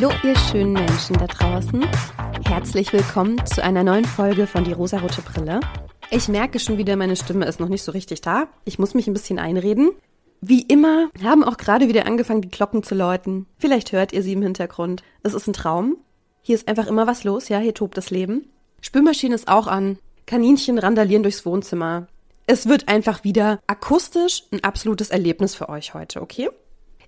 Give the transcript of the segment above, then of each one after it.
Hallo, ihr schönen Menschen da draußen. Herzlich willkommen zu einer neuen Folge von Die rosarote Brille. Ich merke schon wieder, meine Stimme ist noch nicht so richtig da. Ich muss mich ein bisschen einreden. Wie immer haben auch gerade wieder angefangen, die Glocken zu läuten. Vielleicht hört ihr sie im Hintergrund. Es ist ein Traum. Hier ist einfach immer was los, ja, hier tobt das Leben. Spülmaschine ist auch an. Kaninchen randalieren durchs Wohnzimmer. Es wird einfach wieder akustisch ein absolutes Erlebnis für euch heute, okay?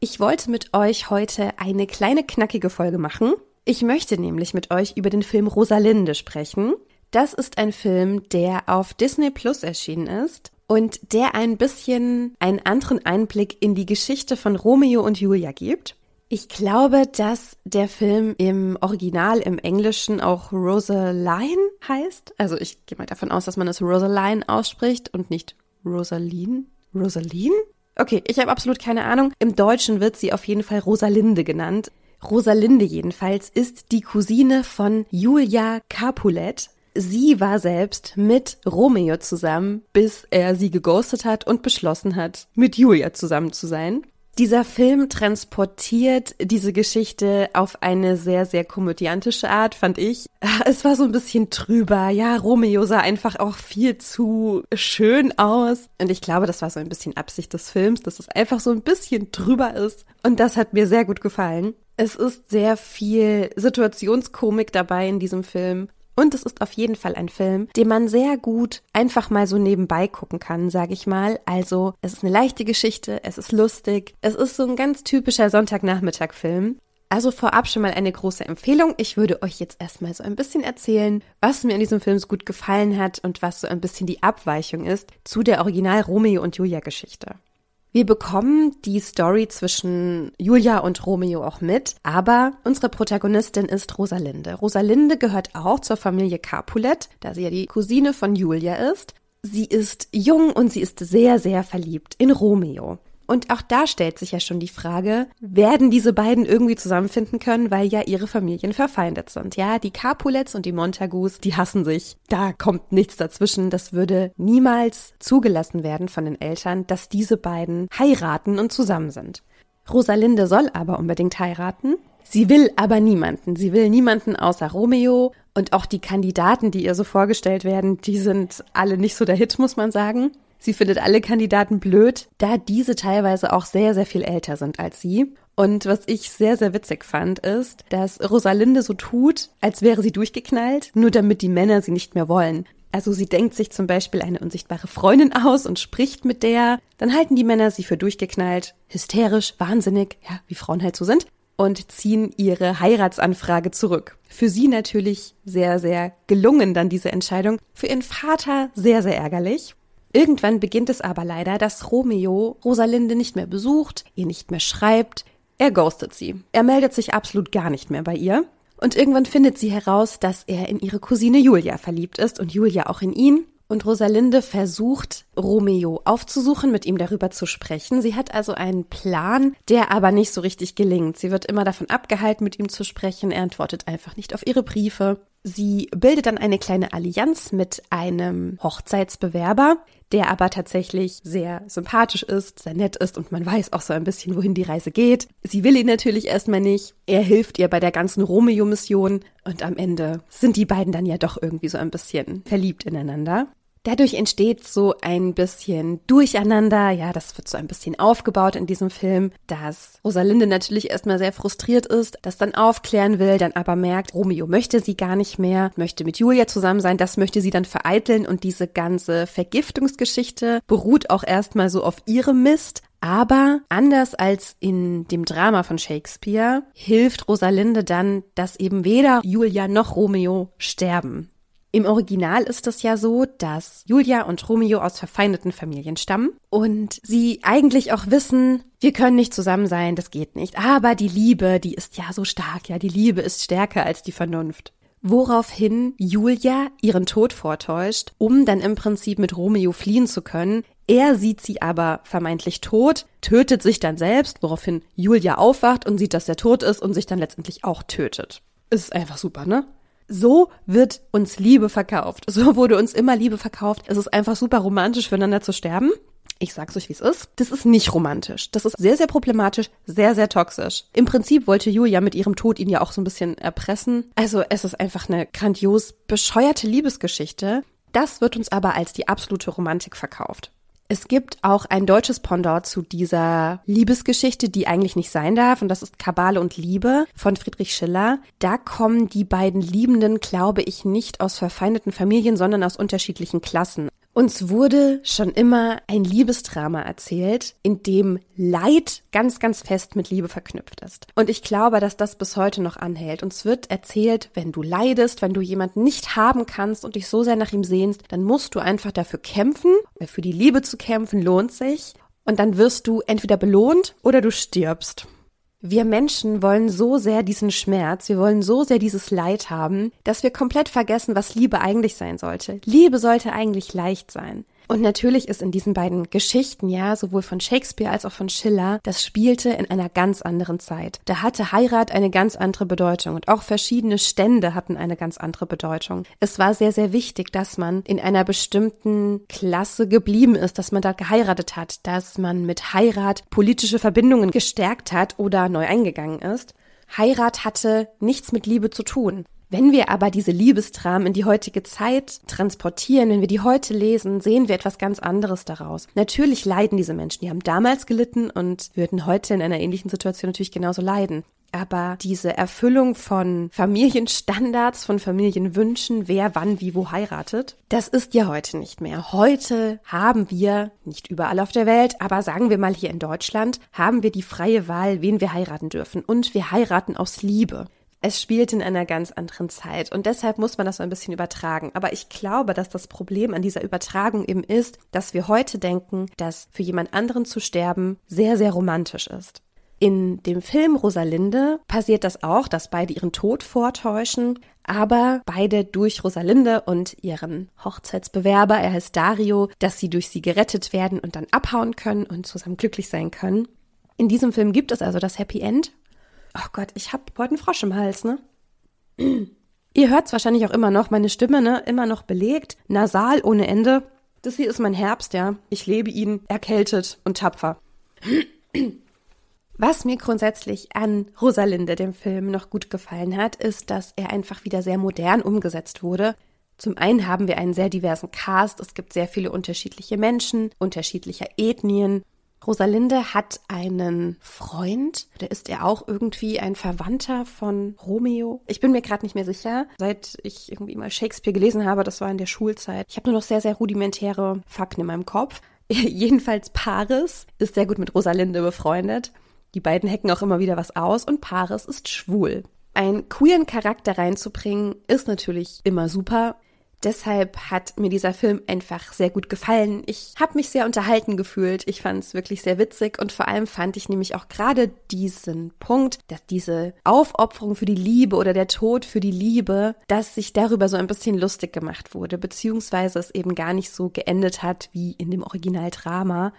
Ich wollte mit euch heute eine kleine knackige Folge machen. Ich möchte nämlich mit euch über den Film Rosalinde sprechen. Das ist ein Film, der auf Disney Plus erschienen ist und der ein bisschen einen anderen Einblick in die Geschichte von Romeo und Julia gibt. Ich glaube, dass der Film im Original im Englischen auch Rosaline heißt. Also ich gehe mal davon aus, dass man es Rosaline ausspricht und nicht Rosaline. Rosaline? Okay, ich habe absolut keine Ahnung. Im Deutschen wird sie auf jeden Fall Rosalinde genannt. Rosalinde jedenfalls ist die Cousine von Julia Capulet. Sie war selbst mit Romeo zusammen, bis er sie geghostet hat und beschlossen hat, mit Julia zusammen zu sein. Dieser Film transportiert diese Geschichte auf eine sehr, sehr komödiantische Art, fand ich. Es war so ein bisschen trüber. Ja, Romeo sah einfach auch viel zu schön aus. Und ich glaube, das war so ein bisschen Absicht des Films, dass es einfach so ein bisschen drüber ist. Und das hat mir sehr gut gefallen. Es ist sehr viel Situationskomik dabei in diesem Film. Und es ist auf jeden Fall ein Film, den man sehr gut einfach mal so nebenbei gucken kann, sage ich mal. Also es ist eine leichte Geschichte, es ist lustig, es ist so ein ganz typischer Sonntagnachmittag-Film. Also vorab schon mal eine große Empfehlung. Ich würde euch jetzt erstmal so ein bisschen erzählen, was mir in diesem Film so gut gefallen hat und was so ein bisschen die Abweichung ist zu der Original Romeo und Julia Geschichte. Wir bekommen die Story zwischen Julia und Romeo auch mit, aber unsere Protagonistin ist Rosalinde. Rosalinde gehört auch zur Familie Capulet, da sie ja die Cousine von Julia ist. Sie ist jung und sie ist sehr, sehr verliebt in Romeo. Und auch da stellt sich ja schon die Frage, werden diese beiden irgendwie zusammenfinden können, weil ja ihre Familien verfeindet sind. Ja, die Capulets und die Montagus, die hassen sich. Da kommt nichts dazwischen. Das würde niemals zugelassen werden von den Eltern, dass diese beiden heiraten und zusammen sind. Rosalinde soll aber unbedingt heiraten. Sie will aber niemanden. Sie will niemanden außer Romeo. Und auch die Kandidaten, die ihr so vorgestellt werden, die sind alle nicht so der Hit, muss man sagen. Sie findet alle Kandidaten blöd, da diese teilweise auch sehr, sehr viel älter sind als sie. Und was ich sehr, sehr witzig fand, ist, dass Rosalinde so tut, als wäre sie durchgeknallt, nur damit die Männer sie nicht mehr wollen. Also sie denkt sich zum Beispiel eine unsichtbare Freundin aus und spricht mit der. Dann halten die Männer sie für durchgeknallt, hysterisch, wahnsinnig, ja, wie Frauen halt so sind, und ziehen ihre Heiratsanfrage zurück. Für sie natürlich sehr, sehr gelungen dann diese Entscheidung. Für ihren Vater sehr, sehr ärgerlich. Irgendwann beginnt es aber leider, dass Romeo Rosalinde nicht mehr besucht, ihr nicht mehr schreibt, er ghostet sie. Er meldet sich absolut gar nicht mehr bei ihr. Und irgendwann findet sie heraus, dass er in ihre Cousine Julia verliebt ist und Julia auch in ihn. Und Rosalinde versucht, Romeo aufzusuchen, mit ihm darüber zu sprechen. Sie hat also einen Plan, der aber nicht so richtig gelingt. Sie wird immer davon abgehalten, mit ihm zu sprechen. Er antwortet einfach nicht auf ihre Briefe. Sie bildet dann eine kleine Allianz mit einem Hochzeitsbewerber, der aber tatsächlich sehr sympathisch ist, sehr nett ist und man weiß auch so ein bisschen, wohin die Reise geht. Sie will ihn natürlich erstmal nicht. Er hilft ihr bei der ganzen Romeo-Mission und am Ende sind die beiden dann ja doch irgendwie so ein bisschen verliebt ineinander. Dadurch entsteht so ein bisschen Durcheinander, ja, das wird so ein bisschen aufgebaut in diesem Film, dass Rosalinde natürlich erstmal sehr frustriert ist, das dann aufklären will, dann aber merkt, Romeo möchte sie gar nicht mehr, möchte mit Julia zusammen sein, das möchte sie dann vereiteln und diese ganze Vergiftungsgeschichte beruht auch erstmal so auf ihrem Mist, aber anders als in dem Drama von Shakespeare hilft Rosalinde dann, dass eben weder Julia noch Romeo sterben. Im Original ist es ja so, dass Julia und Romeo aus verfeindeten Familien stammen und sie eigentlich auch wissen, wir können nicht zusammen sein, das geht nicht. Aber die Liebe, die ist ja so stark, ja, die Liebe ist stärker als die Vernunft. Woraufhin Julia ihren Tod vortäuscht, um dann im Prinzip mit Romeo fliehen zu können. Er sieht sie aber vermeintlich tot, tötet sich dann selbst, woraufhin Julia aufwacht und sieht, dass er tot ist und sich dann letztendlich auch tötet. Ist einfach super, ne? So wird uns Liebe verkauft. So wurde uns immer Liebe verkauft. Es ist einfach super romantisch füreinander zu sterben. Ich sag's euch, wie es ist. Das ist nicht romantisch. Das ist sehr, sehr problematisch, sehr, sehr toxisch. Im Prinzip wollte Julia mit ihrem Tod ihn ja auch so ein bisschen erpressen. Also es ist einfach eine grandios bescheuerte Liebesgeschichte. Das wird uns aber als die absolute Romantik verkauft. Es gibt auch ein deutsches Pendant zu dieser Liebesgeschichte, die eigentlich nicht sein darf, und das ist Kabale und Liebe von Friedrich Schiller. Da kommen die beiden Liebenden, glaube ich, nicht aus verfeindeten Familien, sondern aus unterschiedlichen Klassen. Uns wurde schon immer ein Liebesdrama erzählt, in dem Leid ganz, ganz fest mit Liebe verknüpft ist. Und ich glaube, dass das bis heute noch anhält. Uns wird erzählt, wenn du leidest, wenn du jemanden nicht haben kannst und dich so sehr nach ihm sehnst, dann musst du einfach dafür kämpfen. Für die Liebe zu kämpfen lohnt sich. Und dann wirst du entweder belohnt oder du stirbst. Wir Menschen wollen so sehr diesen Schmerz, wir wollen so sehr dieses Leid haben, dass wir komplett vergessen, was Liebe eigentlich sein sollte. Liebe sollte eigentlich leicht sein. Und natürlich ist in diesen beiden Geschichten, ja, sowohl von Shakespeare als auch von Schiller, das spielte in einer ganz anderen Zeit. Da hatte Heirat eine ganz andere Bedeutung und auch verschiedene Stände hatten eine ganz andere Bedeutung. Es war sehr, sehr wichtig, dass man in einer bestimmten Klasse geblieben ist, dass man da geheiratet hat, dass man mit Heirat politische Verbindungen gestärkt hat oder neu eingegangen ist. Heirat hatte nichts mit Liebe zu tun. Wenn wir aber diese Liebesdramen in die heutige Zeit transportieren, wenn wir die heute lesen, sehen wir etwas ganz anderes daraus. Natürlich leiden diese Menschen, die haben damals gelitten und würden heute in einer ähnlichen Situation natürlich genauso leiden. Aber diese Erfüllung von Familienstandards, von Familienwünschen, wer wann wie wo heiratet, das ist ja heute nicht mehr. Heute haben wir, nicht überall auf der Welt, aber sagen wir mal hier in Deutschland, haben wir die freie Wahl, wen wir heiraten dürfen. Und wir heiraten aus Liebe es spielt in einer ganz anderen Zeit und deshalb muss man das so ein bisschen übertragen. Aber ich glaube, dass das Problem an dieser Übertragung eben ist, dass wir heute denken, dass für jemand anderen zu sterben sehr, sehr romantisch ist. In dem Film Rosalinde passiert das auch, dass beide ihren Tod vortäuschen, aber beide durch Rosalinde und ihren Hochzeitsbewerber, er heißt Dario, dass sie durch sie gerettet werden und dann abhauen können und zusammen glücklich sein können. In diesem Film gibt es also das Happy End Oh Gott, ich habe heute einen Frosch im Hals, ne? Ihr hört es wahrscheinlich auch immer noch, meine Stimme, ne? Immer noch belegt, nasal ohne Ende. Das hier ist mein Herbst, ja. Ich lebe ihn erkältet und tapfer. Was mir grundsätzlich an Rosalinde, dem Film, noch gut gefallen hat, ist, dass er einfach wieder sehr modern umgesetzt wurde. Zum einen haben wir einen sehr diversen Cast. Es gibt sehr viele unterschiedliche Menschen, unterschiedlicher Ethnien. Rosalinde hat einen Freund, der ist er auch irgendwie ein Verwandter von Romeo. Ich bin mir gerade nicht mehr sicher, seit ich irgendwie mal Shakespeare gelesen habe, das war in der Schulzeit. Ich habe nur noch sehr, sehr rudimentäre Fakten in meinem Kopf. Jedenfalls Paris ist sehr gut mit Rosalinde befreundet. Die beiden hacken auch immer wieder was aus und Paris ist schwul. Einen queeren Charakter reinzubringen ist natürlich immer super. Deshalb hat mir dieser Film einfach sehr gut gefallen. Ich habe mich sehr unterhalten gefühlt. Ich fand es wirklich sehr witzig und vor allem fand ich nämlich auch gerade diesen Punkt, dass diese Aufopferung für die Liebe oder der Tod für die Liebe, dass sich darüber so ein bisschen lustig gemacht wurde, beziehungsweise es eben gar nicht so geendet hat wie in dem Originaldrama.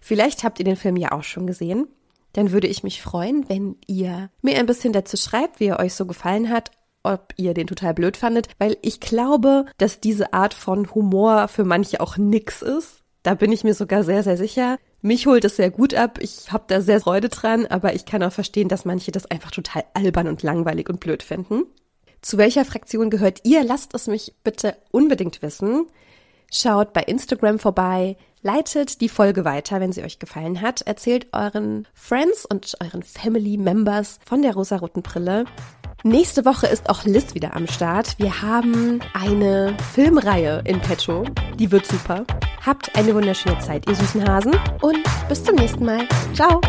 Vielleicht habt ihr den Film ja auch schon gesehen. Dann würde ich mich freuen, wenn ihr mir ein bisschen dazu schreibt, wie er euch so gefallen hat ob ihr den total blöd fandet, weil ich glaube, dass diese Art von Humor für manche auch nix ist. Da bin ich mir sogar sehr, sehr sicher. Mich holt es sehr gut ab. Ich habe da sehr Freude dran, aber ich kann auch verstehen, dass manche das einfach total albern und langweilig und blöd finden. Zu welcher Fraktion gehört ihr? Lasst es mich bitte unbedingt wissen. Schaut bei Instagram vorbei, leitet die Folge weiter, wenn sie euch gefallen hat, erzählt euren Friends und euren Family Members von der rosaroten Brille. Nächste Woche ist auch Liz wieder am Start. Wir haben eine Filmreihe in petto. Die wird super. Habt eine wunderschöne Zeit, ihr süßen Hasen. Und bis zum nächsten Mal. Ciao.